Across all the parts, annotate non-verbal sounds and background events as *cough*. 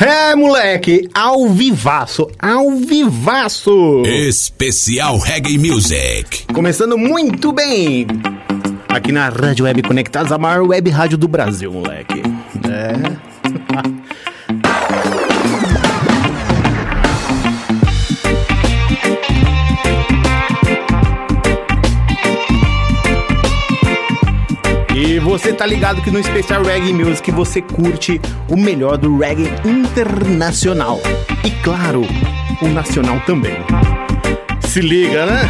É, moleque, ao vivaço, ao vivaço. Especial Reggae Music. Começando muito bem. Aqui na Rádio Web Conectados, a maior web rádio do Brasil, moleque. É. *laughs* você tá ligado que no especial Reggae Music você curte o melhor do reggae internacional. E claro, o nacional também. Se liga, né?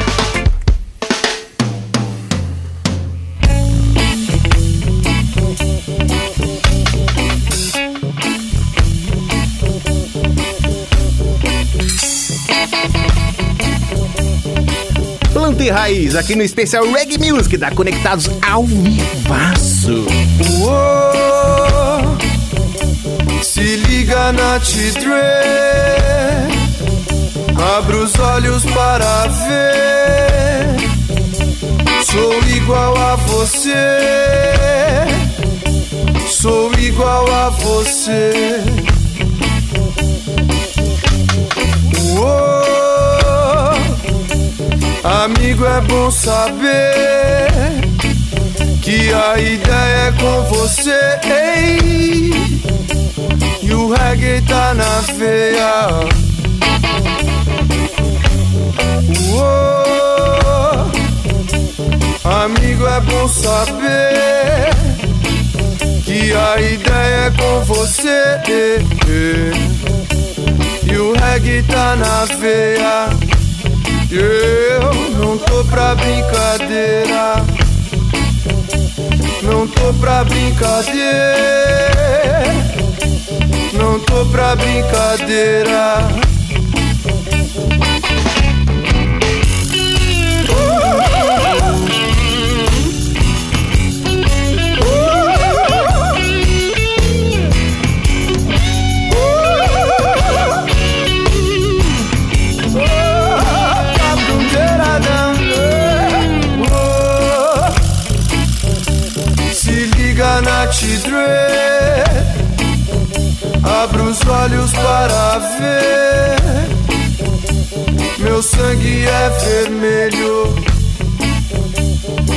Raiz, aqui no especial Reggae Music da Conectados ao Vivaço. Se liga na T-Dre. Abre os olhos para ver. Sou igual a você. Sou igual a você. Uou, Amigo é bom saber que a ideia é com você. Ei, e o reggae tá na veia. Uou, amigo, é bom saber que a ideia é com você. E o reggae tá na veia. Eu não tô pra brincadeira. Não tô pra brincadeira. Não tô pra brincadeira. Os olhos para ver. Meu sangue é vermelho.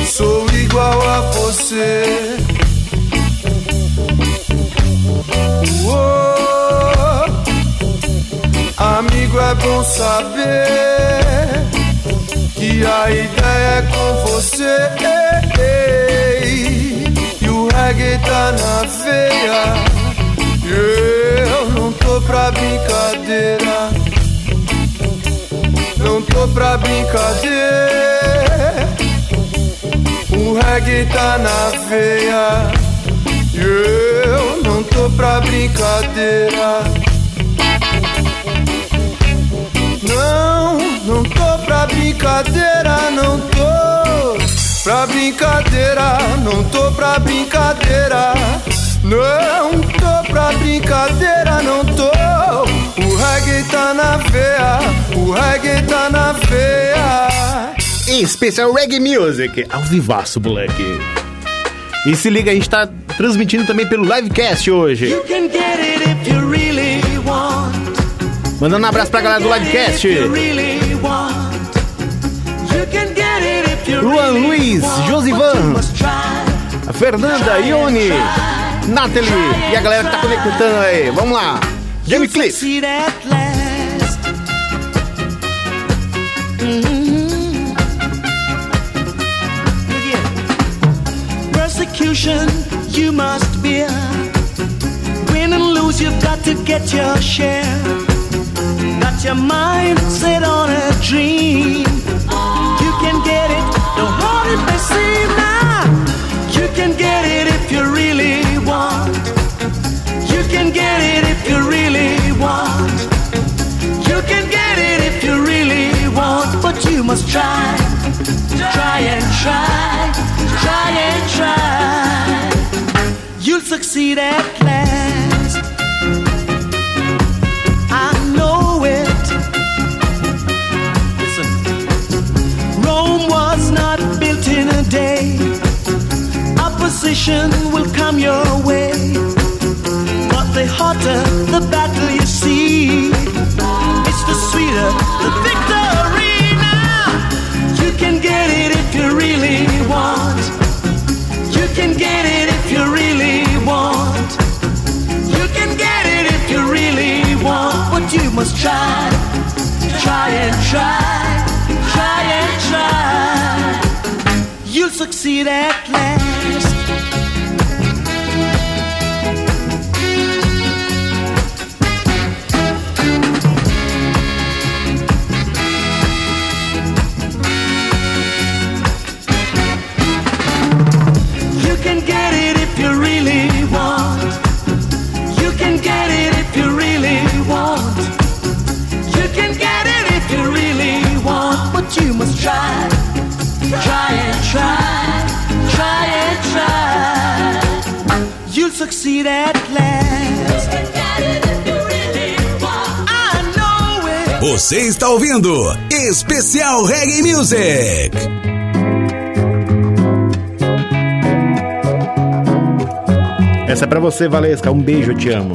Sou igual a você. Uou, Amigo é bom saber Que a ideia é com você. E o reggae tá na veia eu não tô pra brincadeira. Não tô pra brincadeira. O reggae tá na veia. Eu não tô pra brincadeira. Não, não tô pra brincadeira, não tô pra brincadeira, não tô pra brincadeira. Não tô pra brincadeira, não tô. O reggae tá na veia, o reggae tá na veia. Especial Reggae Music, ao vivaço, moleque. E se liga, a gente tá transmitindo também pelo Livecast hoje. You can get it if you really want. Mandando um abraço pra galera do Livecast. Really Luan Luiz. Josivan. Fernanda, Ione, Nathalie e a galera que tá conectando aí. Vamos lá. You'll Cliff. succeed at last. Mhm. Yeah. Persecution you must bear. Win and lose, you've got to get your share. Got your mind set on a dream. You can get it, no hard it may can get it if you really want. You can get it if you really want, but you must try. Try and try. Try and try. You'll succeed at last. I know it. Listen. Rome was not built in a day. Opposition will come your way. The hotter the battle you see. It's the sweeter the victory now. You can get it if you really want. You can get it if you really want. You can get it if you really want. But you must try, try and try, try and try. You'll succeed at last. Can get it if you really want. You can get it if you really want. You can get it if you really want. But you must try, try and try, try and try. You'll succeed at last. It. Você está ouvindo Especial Reggae Music. Essa é pra você, Valesca. Um beijo, eu te amo.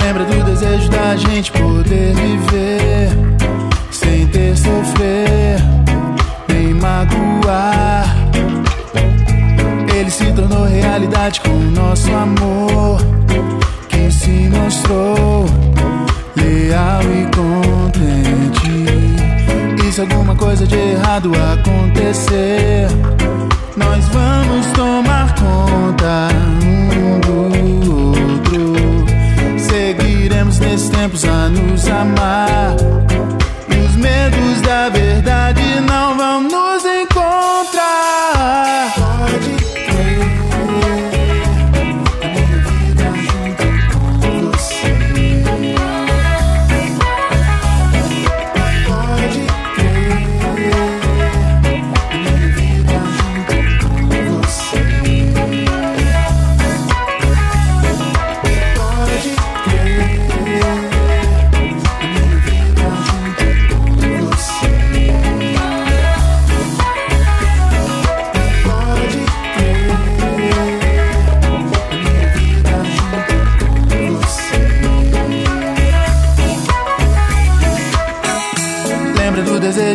Lembra do desejo da gente poder viver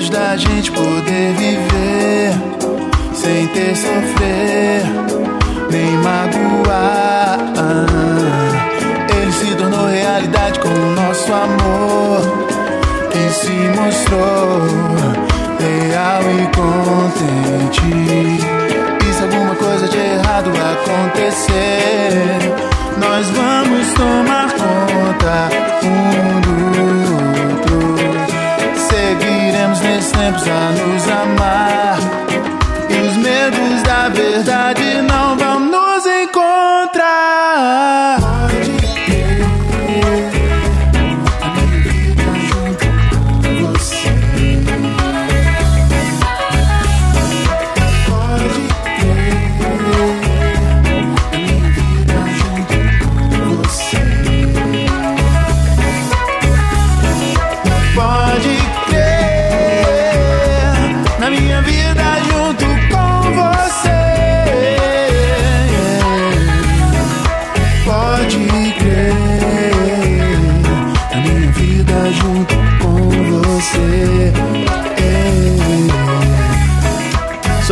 da gente poder viver sem ter sofrer nem magoar. Ele se tornou realidade com o nosso amor que se mostrou real e contente. E se alguma coisa de errado acontecer, nós vamos tomar conta um. Seguiremos nesses tempos a nos amar. E os medos da verdade não vão nos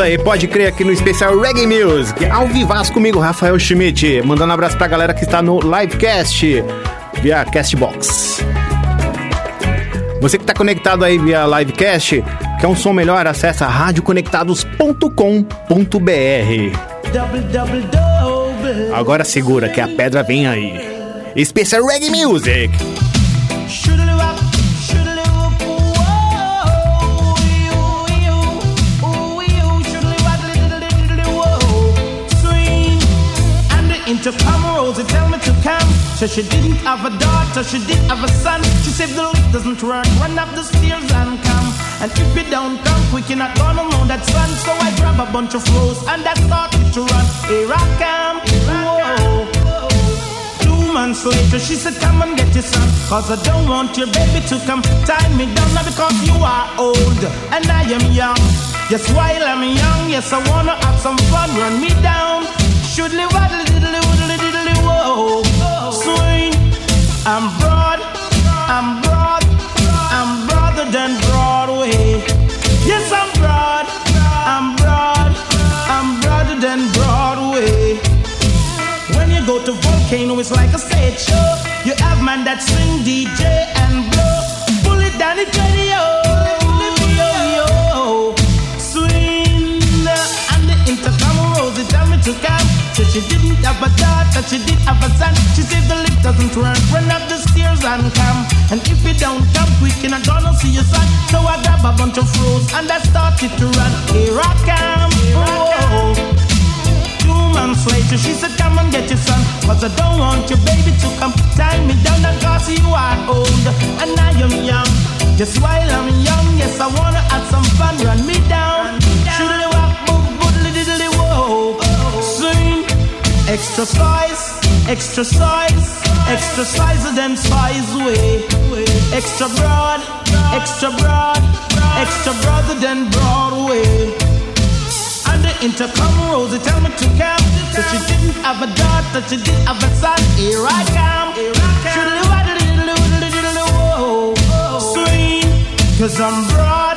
aí, pode crer aqui no especial Reggae Music. Ao vivaz comigo, Rafael Schmidt. Mandando um abraço pra galera que está no livecast via Castbox. Você que está conectado aí via livecast, quer um som melhor? Acesse radioconectados.com.br. Agora segura que a pedra vem aí. Especial Reggae Music. The intercom Rosie tell me to come. So she didn't have a daughter, she did have a son. She said the lift doesn't work, run up the stairs and come. And if you don't come quick, you're not gonna know that son. So I grab a bunch of rose and I started to run. Here I come, whoa. Two months later, she said, Come and get your son. Cause I don't want your baby to come tie me down. Now because you are old and I am young. Yes, while I'm young, yes, I wanna have some fun. Run me down. Should live it's like a stage show. You have man that swing DJ and blow. Pull it down, it's she didn't have a daughter, she did have a son. She said the lift doesn't work, run up the stairs and come. And if you don't come quick, you're not gonna see your son. So I grab a bunch of froze and I started to run. Here I come. Whoa. Two months later, she said, Come and get your son. Cause I don't want your baby to come tie me down. And cause you are old and I am young. Just while I'm young, yes, I wanna have some fun. Run me down. Extra size, extra size, extra size of them size way. Extra broad, extra broad, extra broader than Broadway. And the intercom rose, tell me to come. So she didn't have a daughter, she didn't have a son. Here I come. Shoodly-waddly-diddly-whoa. Swing, cause I'm broad,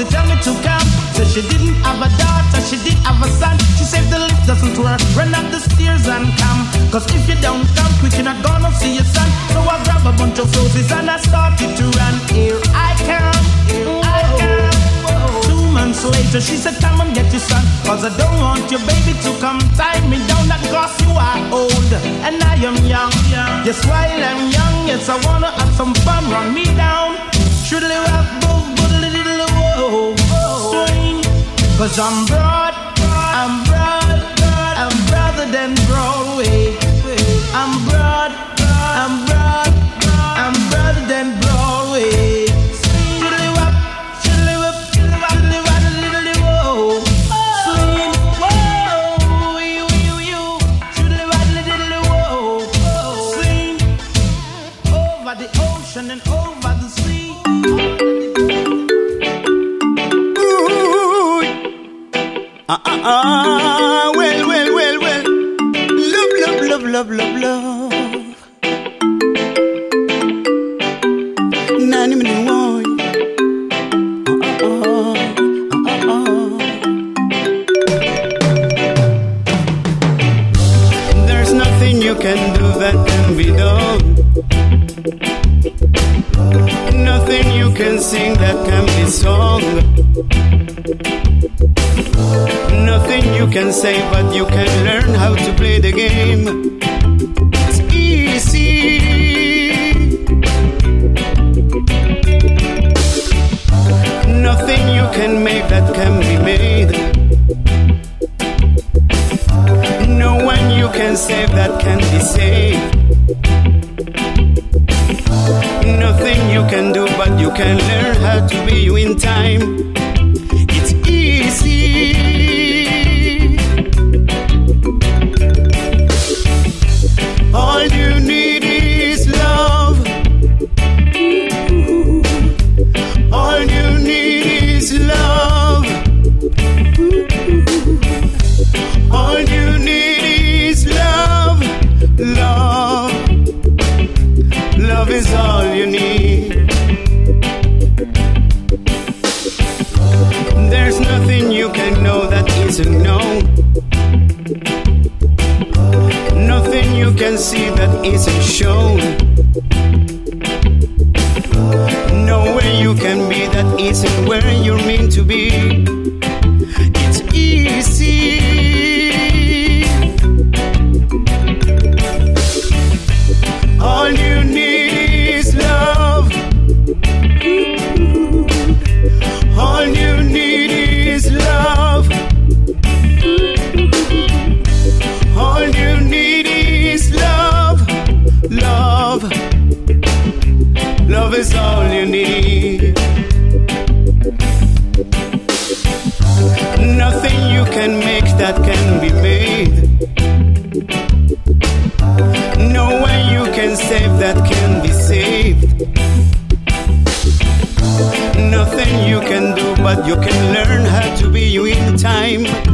they tell me to come. So she didn't have a daughter, she did have a son. She said the lift doesn't work, run up the stairs and come. Cause if you don't come quick, you're not gonna see your son. So I grab a bunch of roses and I started to run. Here I come, here I come. Two months later, she said, Come and get your son. Cause I don't want your baby to come tie me down. That cause you are old and I am young. Yes, while I'm young, yes, I wanna have some fun. Run me down. Should live up, Cause I'm broad, I'm broad, I'm broader than Broadway. I'm broad, I'm broad, I'm broader than Broadway. Shiddly-wop, Ah, ah, ah, well, well, well, well. Love, love, love, love, love, love. Nani mini woy. Ah, ah, ah, ah, ah. There's nothing you can do that can be done. Nothing you can sing that can be sung. Nothing you can say, but you can learn how to play the game. It's easy. Nothing you can make that can be made. No one you can save that can be saved. Nothing you can do, but you can learn how to be you in time. Can make that can be made. No way you can save that can be saved. Nothing you can do, but you can learn how to be you in time.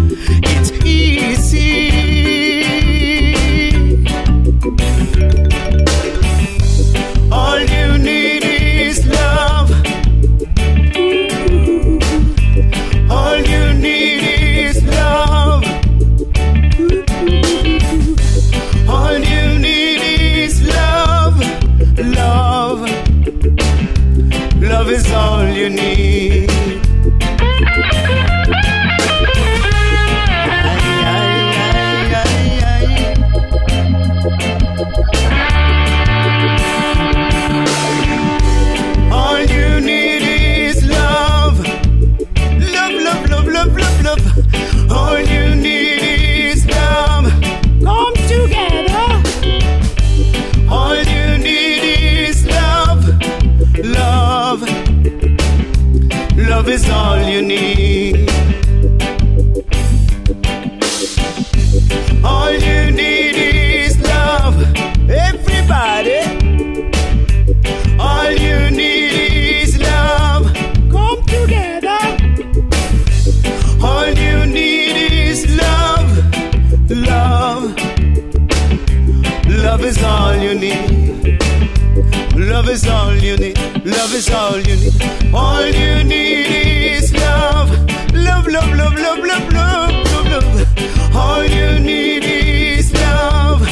Is all you need. Love is all you need. All you need is love. Love, love, love, love, love, love, love, love. All you need is love.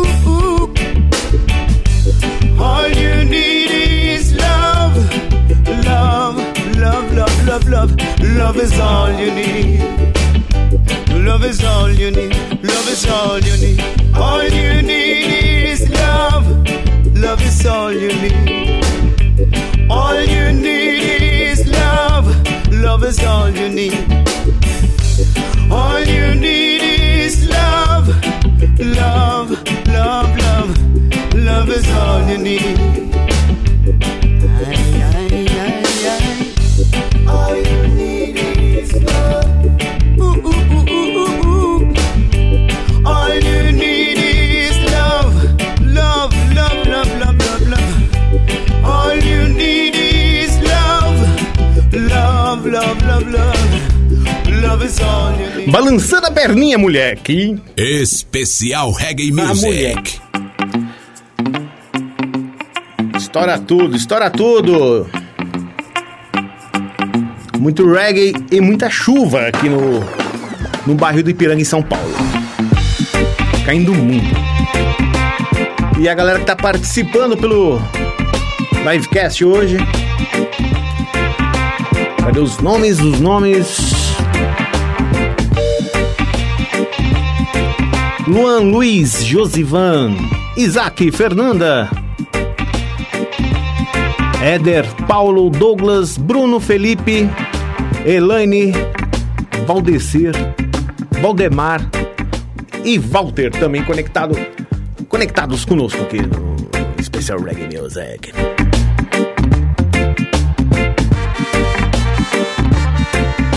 Ooh, ooh. All you need is love. Love, love, love, love, love. Love is all you need. Love is all you need. Love is all you need. All you need is love. Love is all you need. All you need is love. Love is all you need. All you need is love. Love, love, love. Love is all you need. Balançando a perninha, moleque. Especial Reggae Ah, Music. moleque. Estoura tudo, estoura tudo. Muito reggae e muita chuva aqui no, no bairro do Ipiranga, em São Paulo. Caindo muito. E a galera que tá participando pelo livecast hoje. Cadê os nomes? Os nomes. Luan Luiz Josivan, Isaac Fernanda, Éder Paulo Douglas, Bruno Felipe, Elaine, Valdecir, Valdemar e Walter também conectado, conectados conosco aqui no Especial Reggae Music.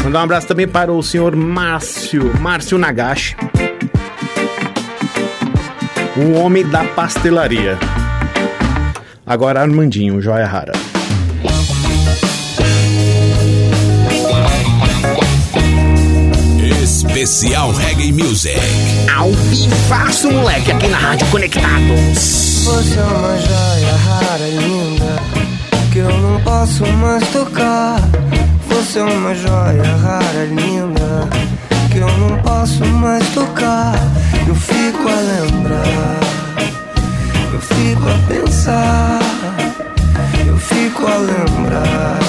Mandar um abraço também para o senhor Márcio, Márcio Nagashi, o homem da pastelaria. Agora Armandinho, joia rara. Especial Reggae Music. Ao vivaço, moleque, aqui na Rádio Conectados. Você é uma joia rara, linda, que eu não posso mais tocar. Você é uma joia rara, linda, que eu não posso mais tocar. Eu fico a lembrar, eu fico a pensar, eu fico a lembrar,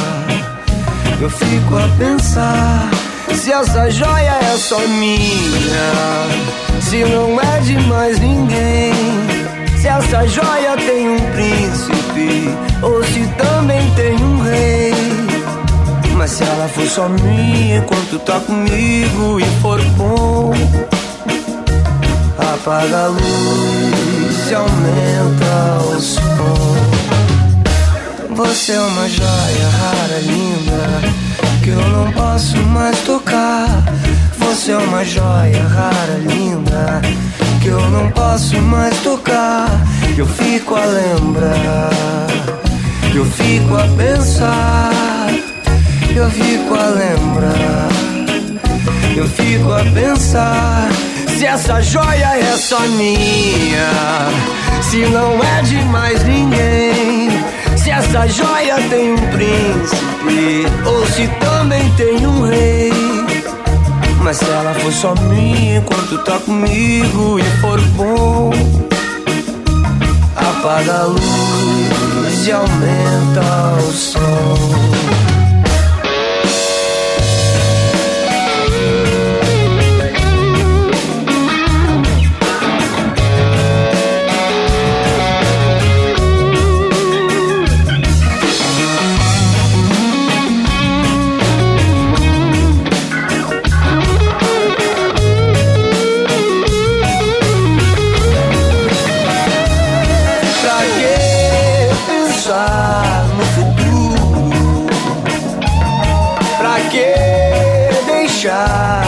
eu fico a pensar. Se essa joia é só minha, se não é de mais ninguém. Se essa joia tem um príncipe, ou se também tem um rei. Mas se ela for só minha enquanto tá comigo e for bom, apaga a luz e aumenta o som. Você é uma joia rara, linda, que eu não posso mais tocar. Você é uma joia rara, linda, que eu não posso mais tocar. Eu fico a lembrar, eu fico a pensar, eu fico a lembrar, eu fico a pensar. Se essa joia é só minha, se não é de mais ninguém. Se essa joia tem um príncipe, ou se também tem um rei. Mas se ela for só minha enquanto tá comigo e for bom, apaga a luz e aumenta o som. deixar.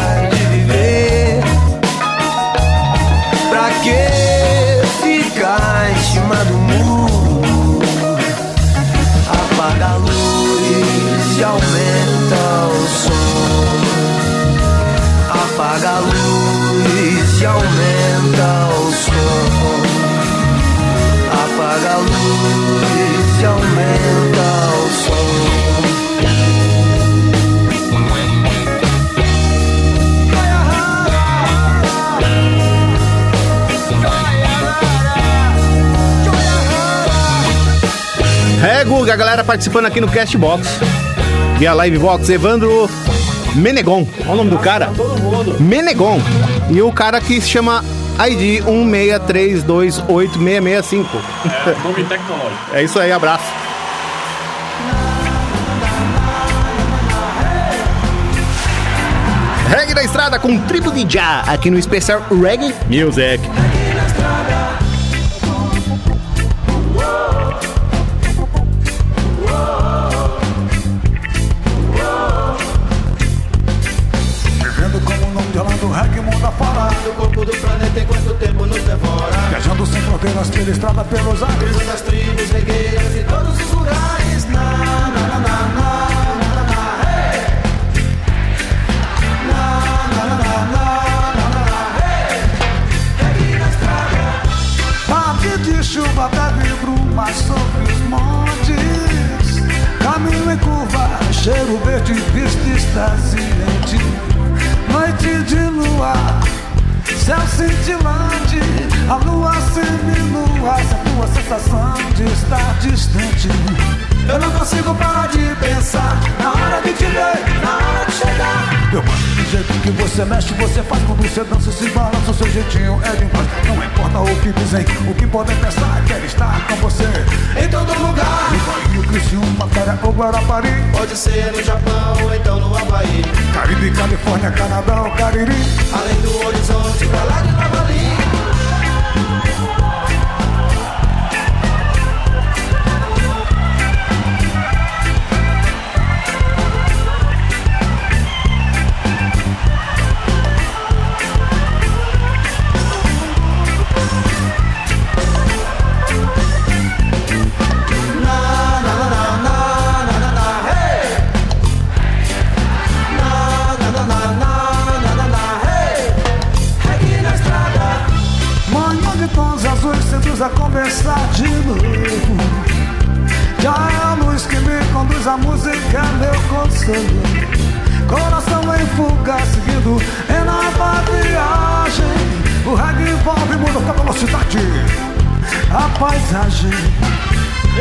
A galera participando aqui no Castbox. Via Livebox, Evandro Menegon. Olha o nome do cara. Menegon. E o cara que se chama ID 163286665. É, nome tecnológico. É isso aí, abraço. Reggae da estrada com tribo de já aqui no especial Reggae Music. Pelos ares. Cruzando as tribos, regueiras e todos os lugares. Na, na, na, na, na, de chuva, bebe bruma sobre os montes. Caminho em curva, cheiro verde, vista extasiante. Noite de luar Céu cintilante, a lua seminua, tua sensação de estar distante. Eu não consigo parar de pensar na hora de te ver, na hora de chegar. Eu gosto do jeito que você mexe, você faz quando você dança, se balança, o seu jeitinho é demais. Não importa o que dizem, o que podem pensar, quero estar com você em todo lugar. No Rio, Criciúma, Praia ou Guarapari. Pode ser no Japão ou então no Havaí. Caribe, Califórnia, Canadá ou Cariri. Além do horizonte, pra lá de Nova conversar de novo. Já é a luz que me conduz, a música é meu consolo. Coração em fuga, seguindo em nova viagem. O reggae envolve, muda com a velocidade, a paisagem.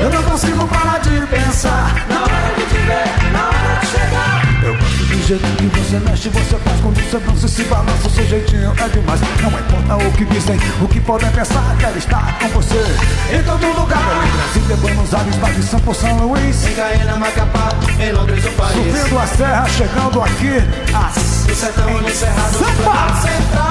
Eu não consigo parar de pensar na hora de te ver, na hora de chegar. Eu jeito que você mexe, você faz quando você dança se balança. O seu jeitinho é demais. Não importa o que dizem, o que podem pensar, quero estar com você em todo lugar. Em Brasília, Buenos Aires, São Paulo, São Luís. Em Gaena, Macapá, em Londres, o país. Subindo a serra, chegando aqui. No sertão, no cerrado, Sampa! central.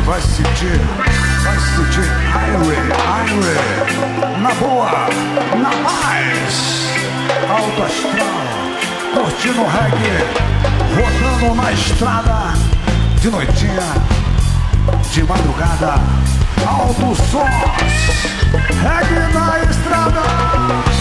Vai sentir, vai sentir Aire, Aire, na boa, na paz, alto astral, curtindo reggae, rodando na estrada, de noitinha, de madrugada, alto sons, reggae na estrada.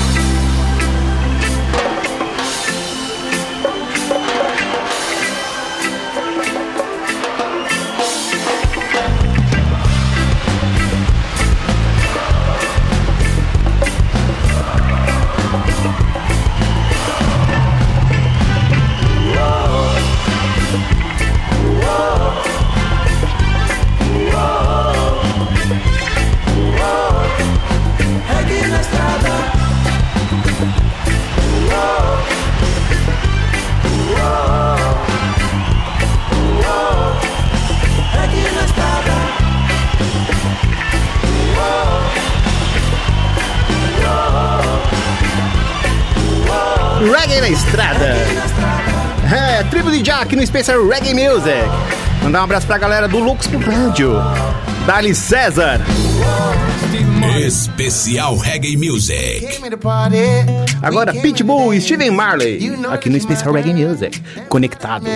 Jack no Special Reggae Music. Mandar um abraço pra galera do Lux pro Rádio. Dali César. Especial Reggae Music. Agora Pitbull e Steven Marley. Aqui no Special Reggae Music. Conectados.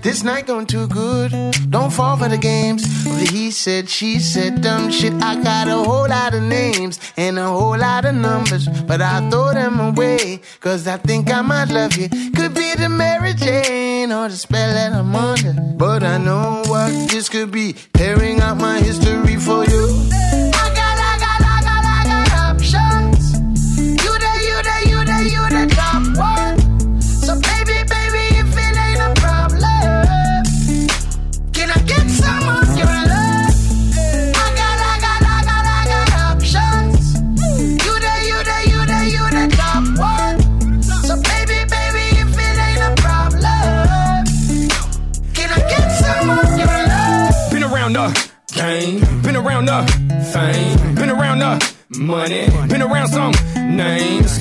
This night going too good. Don't fall for the games. The he said, she said, dumb shit. I got a whole lot of names and a whole lot of numbers, but I throw them away. Cause I think I might love you. Could be the Mary Jane or the spell that I'm under. But I know what this could be. Tearing out my history for you.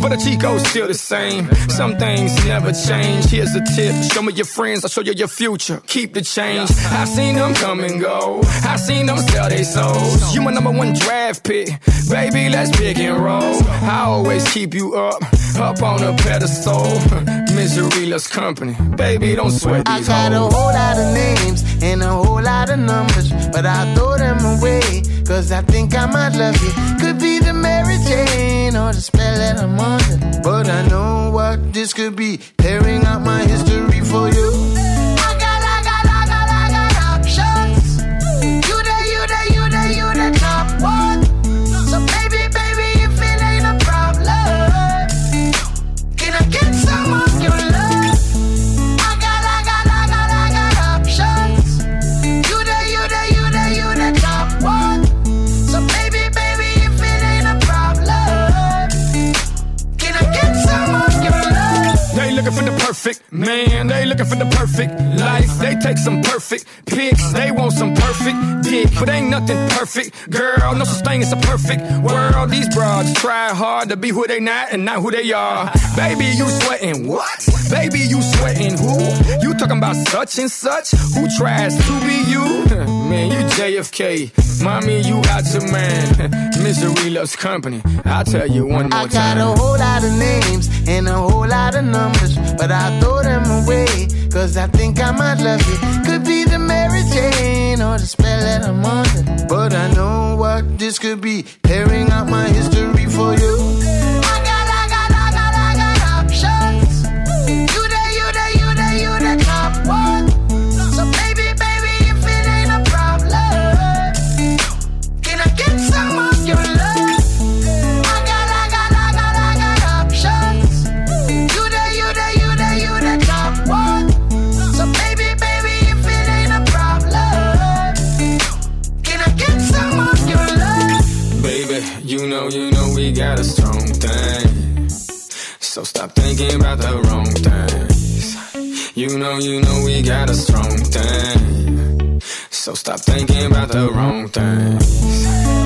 But the Chico's still the same. Some things never change. Here's a tip: show me your friends, I'll show you your future. Keep the change. I've seen them come and go. I've seen them sell their souls. You my number one draft pick, baby. Let's pick and roll. I always keep you up, up on a pedestal. *laughs* Misery loves company, baby. Don't sweat these I got a whole lot of names and a whole lot of numbers, but I throw them away. Cause I think I might love you. Could be Mary Jane or the spell that I'm under. But I know what this could be. Tearing out my history for you. Perfect man. They looking for the perfect life. They take some perfect pics. They want some perfect dick, but ain't nothing perfect. Girl, no such thing as a perfect world. These broads try hard to be who they not and not who they are. Baby, you sweating what? Baby, you sweating who? You talking about such and such? Who tries to be you? Man, you JFK. Mommy, you out your man. *laughs* Misery loves company. I'll tell you one more time. I got a whole lot of names and a whole lot of numbers, but I throw them away. Cause I think I might love you. Could be the Mary Jane or the spell that I'm under. But I know what this could be. Tearing out my history for you. So stop thinking about the wrong things. You know, you know we got a strong thing. So stop thinking about the wrong things.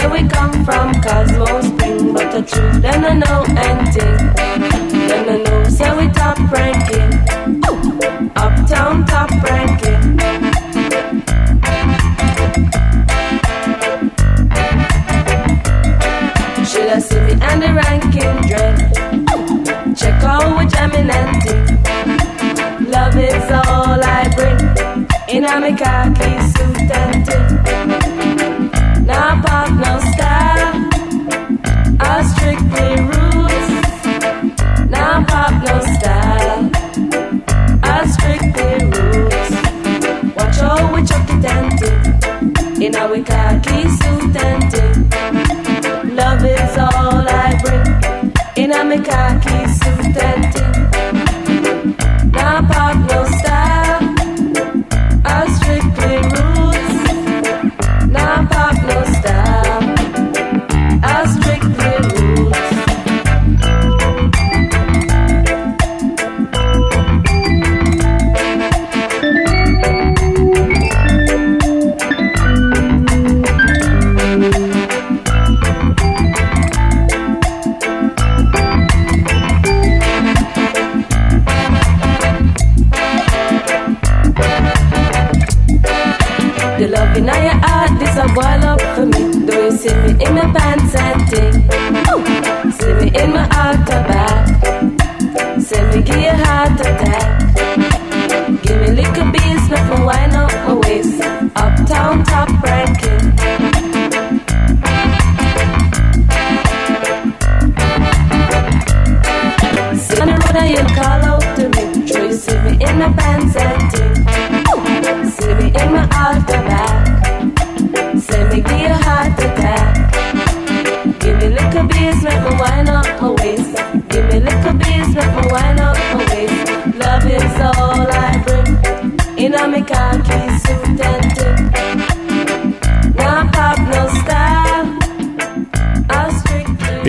say we come from Cosmos thing. but the truth then I know ending. Then I know say we top ranking, uptown top ranking. Should I see me and the ranking dread? Check out what jamming ending. Love is all I bring. In a khaki suit and tip. in our khaki suit and tie. Love is all I bring in our khaki suit and tie. Do you see me in my pants and ting. Ooh. See me in my outer.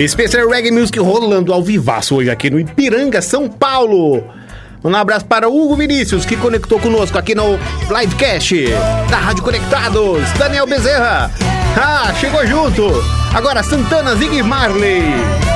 Especial Reggae Music rolando ao vivaço hoje aqui no Ipiranga, São Paulo. Um abraço para Hugo Vinícius, que conectou conosco aqui no Livecast da Rádio Conectados. Daniel Bezerra, ah, chegou junto. Agora Santana Zig Marley.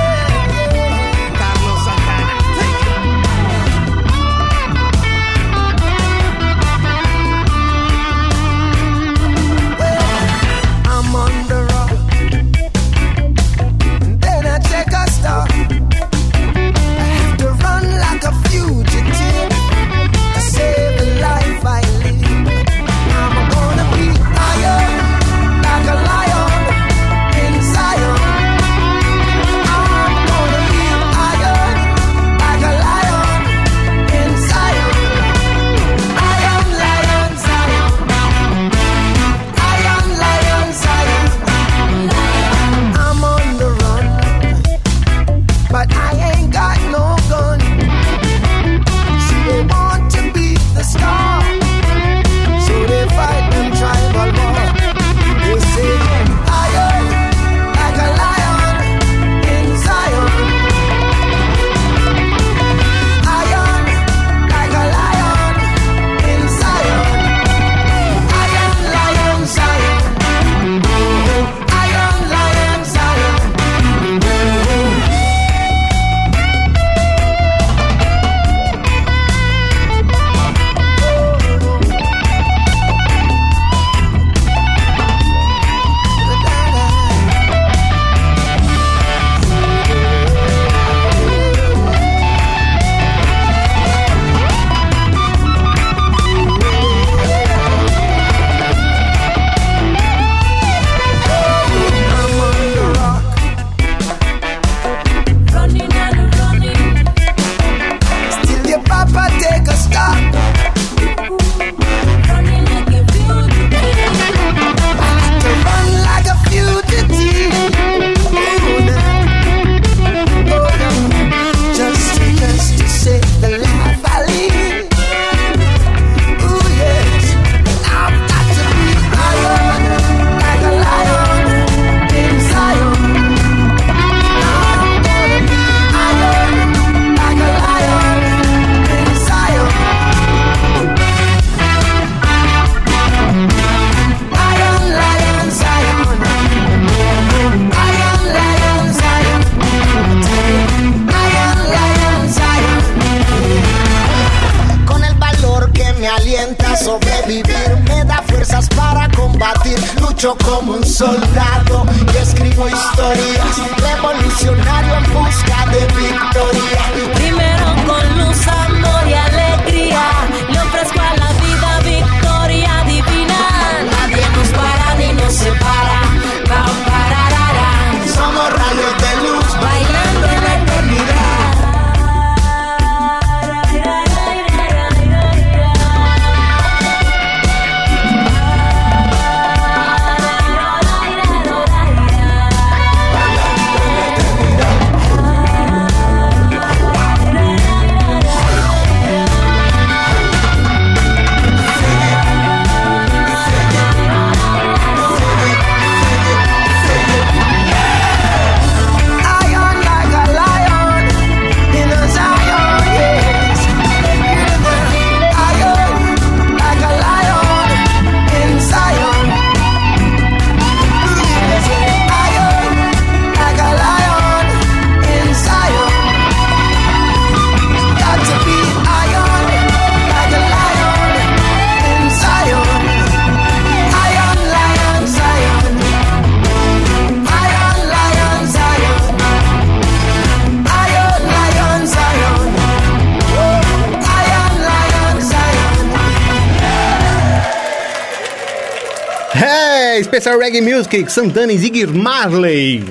É, especial Reggae Music, Santana e Ziggy Marley.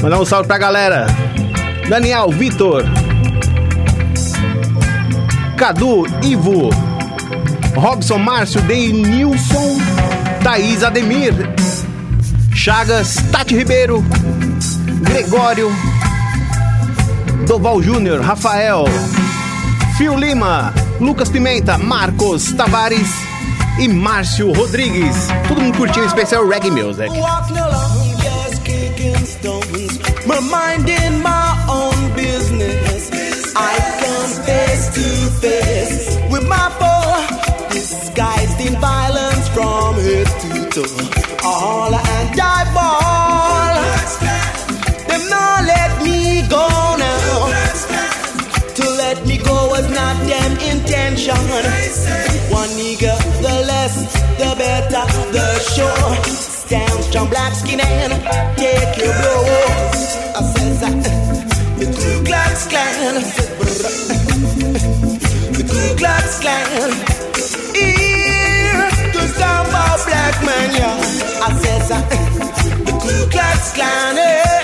Mandar um salve pra galera. Daniel, Vitor, Cadu, Ivo, Robson, Márcio, Denilson, Thaís, Ademir, Chagas, Tati Ribeiro, Gregório, Doval Júnior, Rafael, Fio Lima, Lucas Pimenta, Marcos Tavares e Márcio Rodrigues. Todo mundo curtindo o especial Reggae Music. Disguised in violence from head to toe. All I sure. Stand strong, black skin and take your blow. I says that the Ku Klux Klan, the Ku Klux Klan. Here to stand for black man, yeah. I says that the Ku Klux Klan, yeah.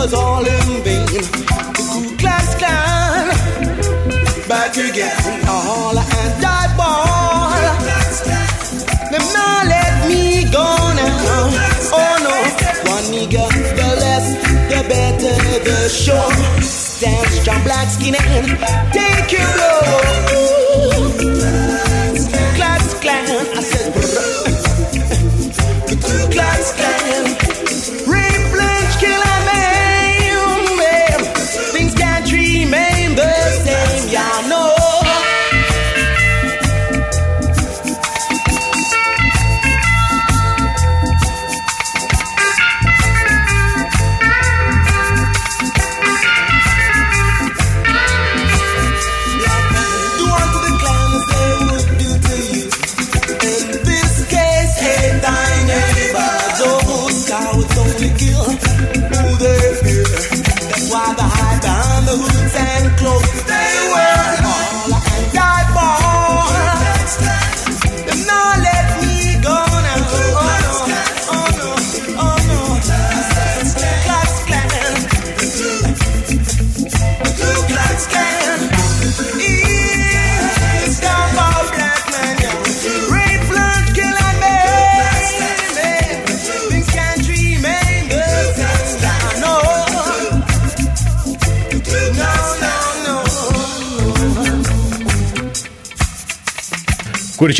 Was all in vain. The Ku Klux Klan, back again, all and die ball. Them not let me go now. Oh no, one nigga, the less, the better, the show. Stand strong, black skin and take your blow.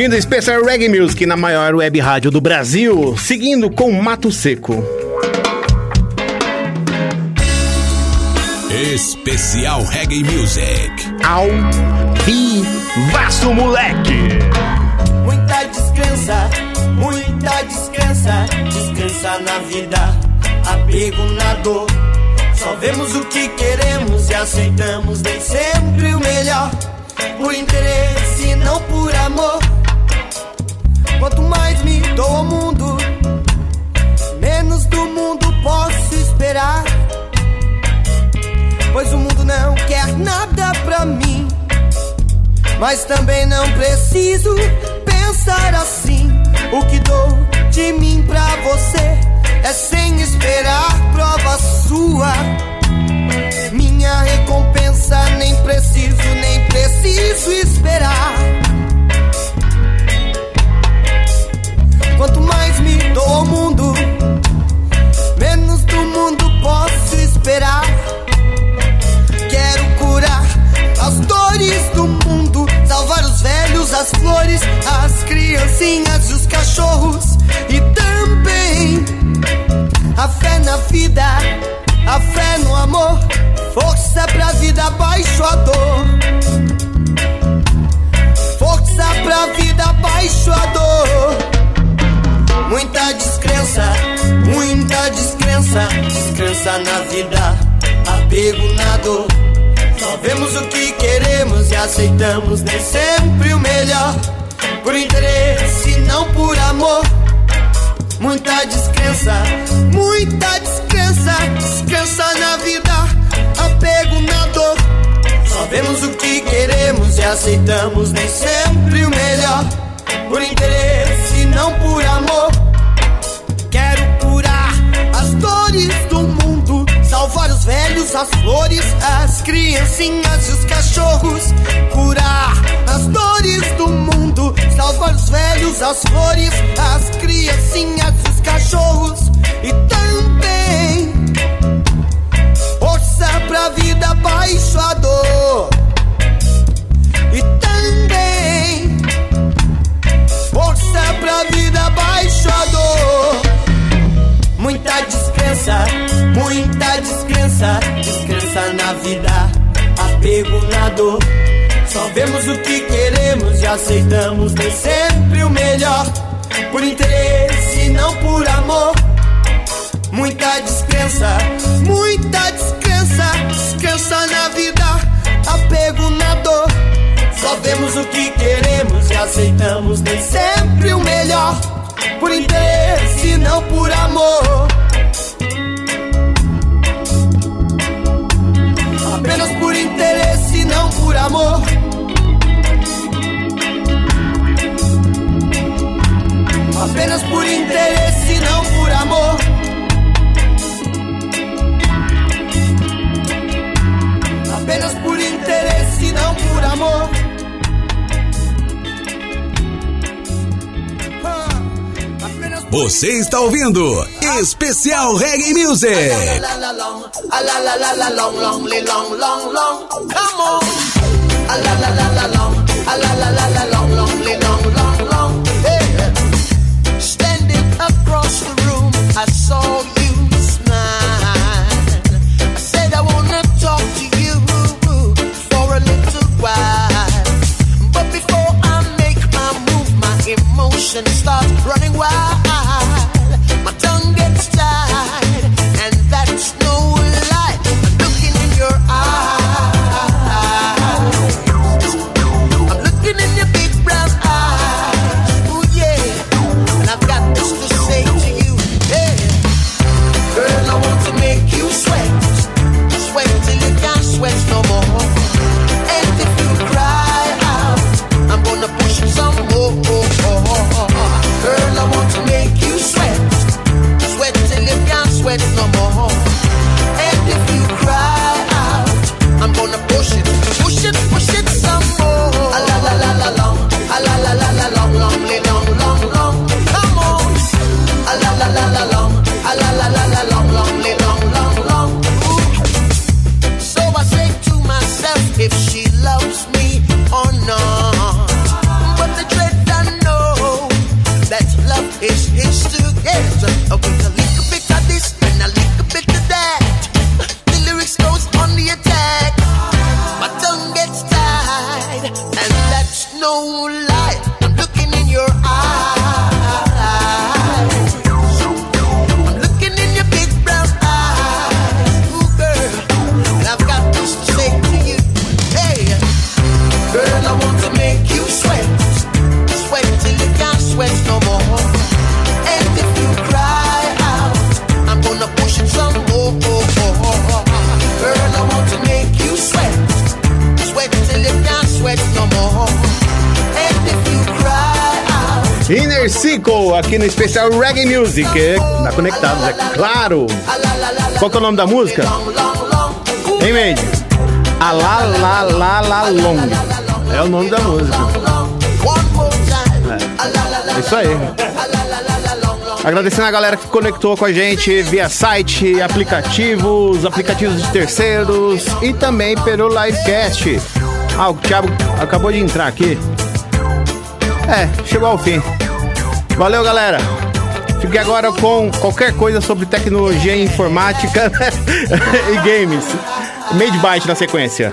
curtindo Special Reggae Music na maior web rádio do Brasil, seguindo com Mato Seco. Especial Reggae Music. Ao vivaço, moleque! Muita descansa, muita descansa, descansa na vida, apego na dor. Só vemos o que queremos e aceitamos nem sempre o melhor, o interesse Mas também não preciso pensar assim. O que dou de mim pra você é sem esperar prova sua. Minha recompensa nem preciso, nem preciso esperar. Quanto mais me dou ao mundo, menos do mundo posso esperar. Quero curar as dores do mundo, salvar os velhos, as flores, as criancinhas e os cachorros. E também a fé na vida, a fé no amor, força pra vida abaixo a dor. Força pra vida abaixo a dor. Muita descrença, muita descrença, descrença na vida, apego na dor. Só vemos o que queremos e aceitamos nem sempre o melhor. Por interesse, não por amor. Muita descrença, muita descrença, descrença na vida, apego na dor. Só vemos o que queremos e aceitamos nem sempre o melhor. Por interesse, não por amor. Quero curar as dores do mundo, salvar os velhos, as flores, as criancinhas e os cachorros. Curar as dores do mundo, salvar os velhos, as flores, as criancinhas e os cachorros. E também força pra vida abaixo a dor. E também força pra vida abaixo a dor. Muita descrença, muita descrença, descrença na vida, apego na dor. Só vemos o que queremos e aceitamos nem sempre o melhor. Por interesse, não por amor. Muita descrença, muita descrença, descrença na vida, apego na dor. Só vemos o que queremos e aceitamos nem sempre o melhor. Por interesse, não por amor. Apenas por interesse, não por amor. Apenas por interesse, não por amor. Apenas por interesse, não por amor. Você está ouvindo Especial Reggae Music. la la aqui no especial Reggae Music. É, tá conectados, é claro. Qual que é o nome da música? Hein, Mandy? A La La La La Long. É o nome da música. É isso aí. Agradecendo a galera que conectou com a gente via site, aplicativos, aplicativos de terceiros e também pelo livecast. Ah, o Thiago acabou de entrar aqui. É, chegou ao fim. Valeu, galera. Fique agora com qualquer coisa sobre tecnologia informática *laughs* e games. Made Byte na sequência.